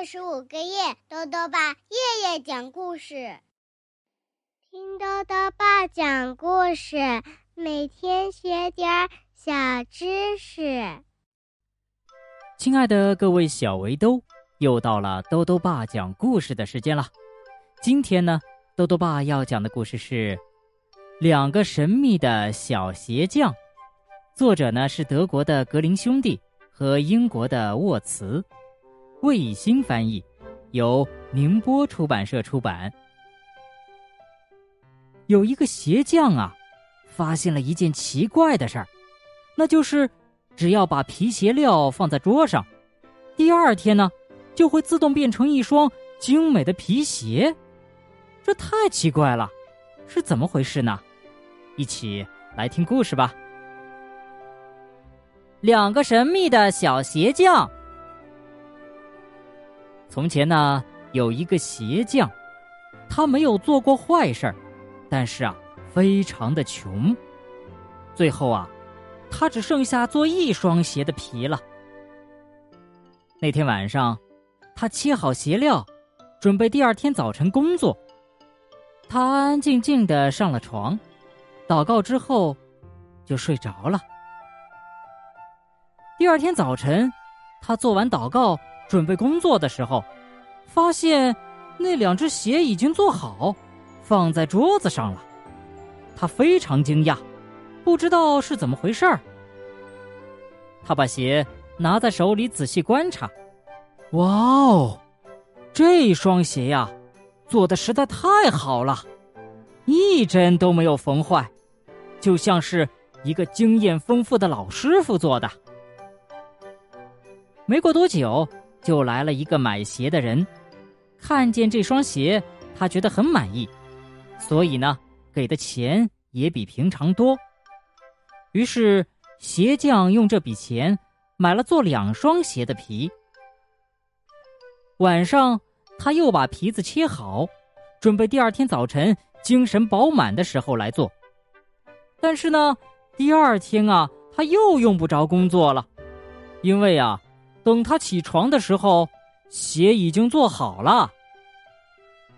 二十五个月，豆豆爸夜夜讲故事，听豆豆爸讲故事，每天学点小知识。亲爱的各位小围兜，又到了豆豆爸讲故事的时间了。今天呢，豆豆爸要讲的故事是《两个神秘的小鞋匠》，作者呢是德国的格林兄弟和英国的沃茨。卫星翻译，由宁波出版社出版。有一个鞋匠啊，发现了一件奇怪的事儿，那就是只要把皮鞋料放在桌上，第二天呢，就会自动变成一双精美的皮鞋。这太奇怪了，是怎么回事呢？一起来听故事吧。两个神秘的小鞋匠。从前呢，有一个鞋匠，他没有做过坏事儿，但是啊，非常的穷。最后啊，他只剩下做一双鞋的皮了。那天晚上，他切好鞋料，准备第二天早晨工作。他安安静静的上了床，祷告之后，就睡着了。第二天早晨，他做完祷告。准备工作的时候，发现那两只鞋已经做好，放在桌子上了。他非常惊讶，不知道是怎么回事儿。他把鞋拿在手里仔细观察，哇哦，这双鞋呀，做的实在太好了，一针都没有缝坏，就像是一个经验丰富的老师傅做的。没过多久。就来了一个买鞋的人，看见这双鞋，他觉得很满意，所以呢，给的钱也比平常多。于是，鞋匠用这笔钱买了做两双鞋的皮。晚上，他又把皮子切好，准备第二天早晨精神饱满的时候来做。但是呢，第二天啊，他又用不着工作了，因为啊。等他起床的时候，鞋已经做好了。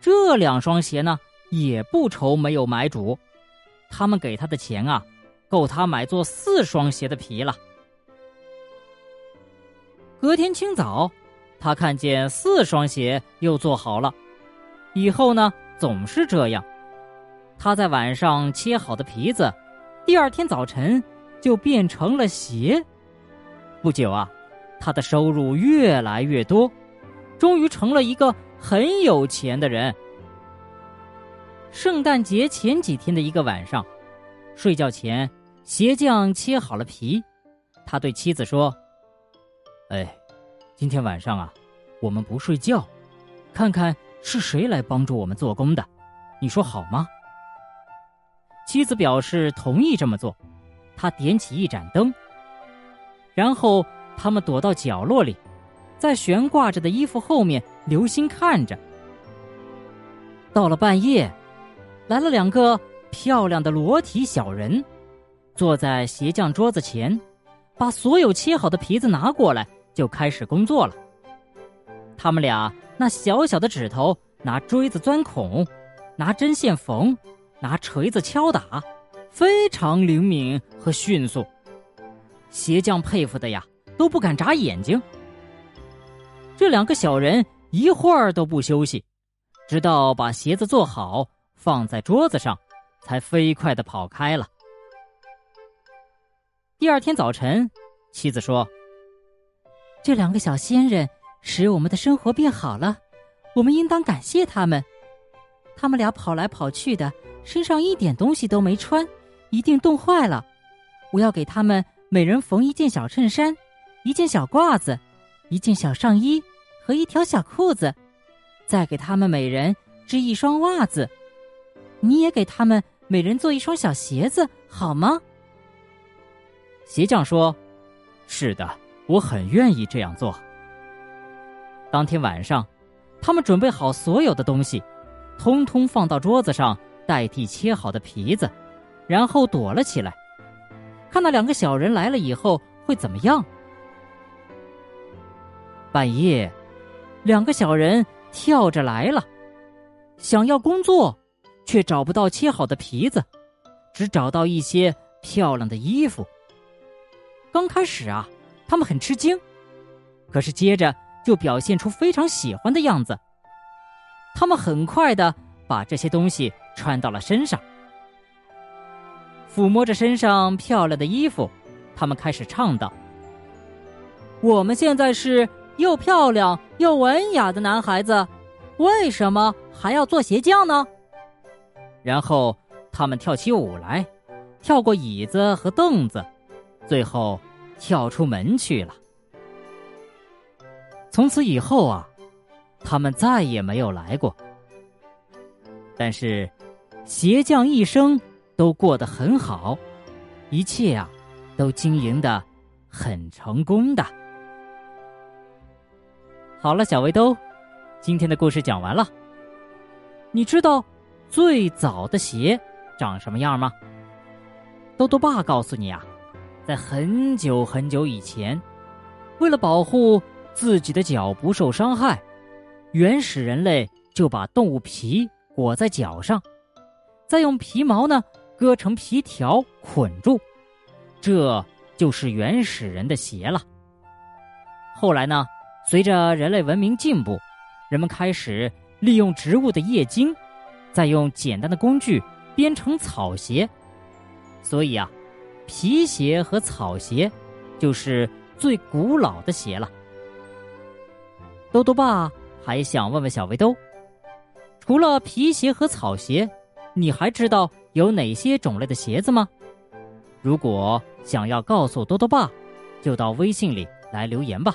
这两双鞋呢，也不愁没有买主。他们给他的钱啊，够他买做四双鞋的皮了。隔天清早，他看见四双鞋又做好了。以后呢，总是这样。他在晚上切好的皮子，第二天早晨就变成了鞋。不久啊。他的收入越来越多，终于成了一个很有钱的人。圣诞节前几天的一个晚上，睡觉前，鞋匠切好了皮，他对妻子说：“哎，今天晚上啊，我们不睡觉，看看是谁来帮助我们做工的，你说好吗？”妻子表示同意这么做，他点起一盏灯，然后。他们躲到角落里，在悬挂着的衣服后面留心看着。到了半夜，来了两个漂亮的裸体小人，坐在鞋匠桌子前，把所有切好的皮子拿过来，就开始工作了。他们俩那小小的指头拿锥子钻孔，拿针线缝，拿锤子敲打，非常灵敏和迅速。鞋匠佩服的呀。都不敢眨眼睛。这两个小人一会儿都不休息，直到把鞋子做好放在桌子上，才飞快的跑开了。第二天早晨，妻子说：“这两个小仙人使我们的生活变好了，我们应当感谢他们。他们俩跑来跑去的，身上一点东西都没穿，一定冻坏了。我要给他们每人缝一件小衬衫。”一件小褂子，一件小上衣和一条小裤子，再给他们每人织一双袜子。你也给他们每人做一双小鞋子，好吗？鞋匠说：“是的，我很愿意这样做。”当天晚上，他们准备好所有的东西，通通放到桌子上，代替切好的皮子，然后躲了起来，看那两个小人来了以后会怎么样。半夜，两个小人跳着来了，想要工作，却找不到切好的皮子，只找到一些漂亮的衣服。刚开始啊，他们很吃惊，可是接着就表现出非常喜欢的样子。他们很快的把这些东西穿到了身上，抚摸着身上漂亮的衣服，他们开始唱道：“我们现在是又漂亮又文雅的男孩子，为什么还要做鞋匠呢？”然后他们跳起舞来，跳过椅子和凳子，最后跳出门去了。从此以后啊。他们再也没有来过。但是，鞋匠一生都过得很好，一切啊，都经营的很成功的。好了，小围兜，今天的故事讲完了。你知道最早的鞋长什么样吗？豆豆爸告诉你啊，在很久很久以前，为了保护自己的脚不受伤害。原始人类就把动物皮裹在脚上，再用皮毛呢割成皮条捆住，这就是原始人的鞋了。后来呢，随着人类文明进步，人们开始利用植物的叶茎，再用简单的工具编成草鞋，所以啊，皮鞋和草鞋就是最古老的鞋了。豆豆爸。还想问问小围兜，除了皮鞋和草鞋，你还知道有哪些种类的鞋子吗？如果想要告诉兜兜爸，就到微信里来留言吧。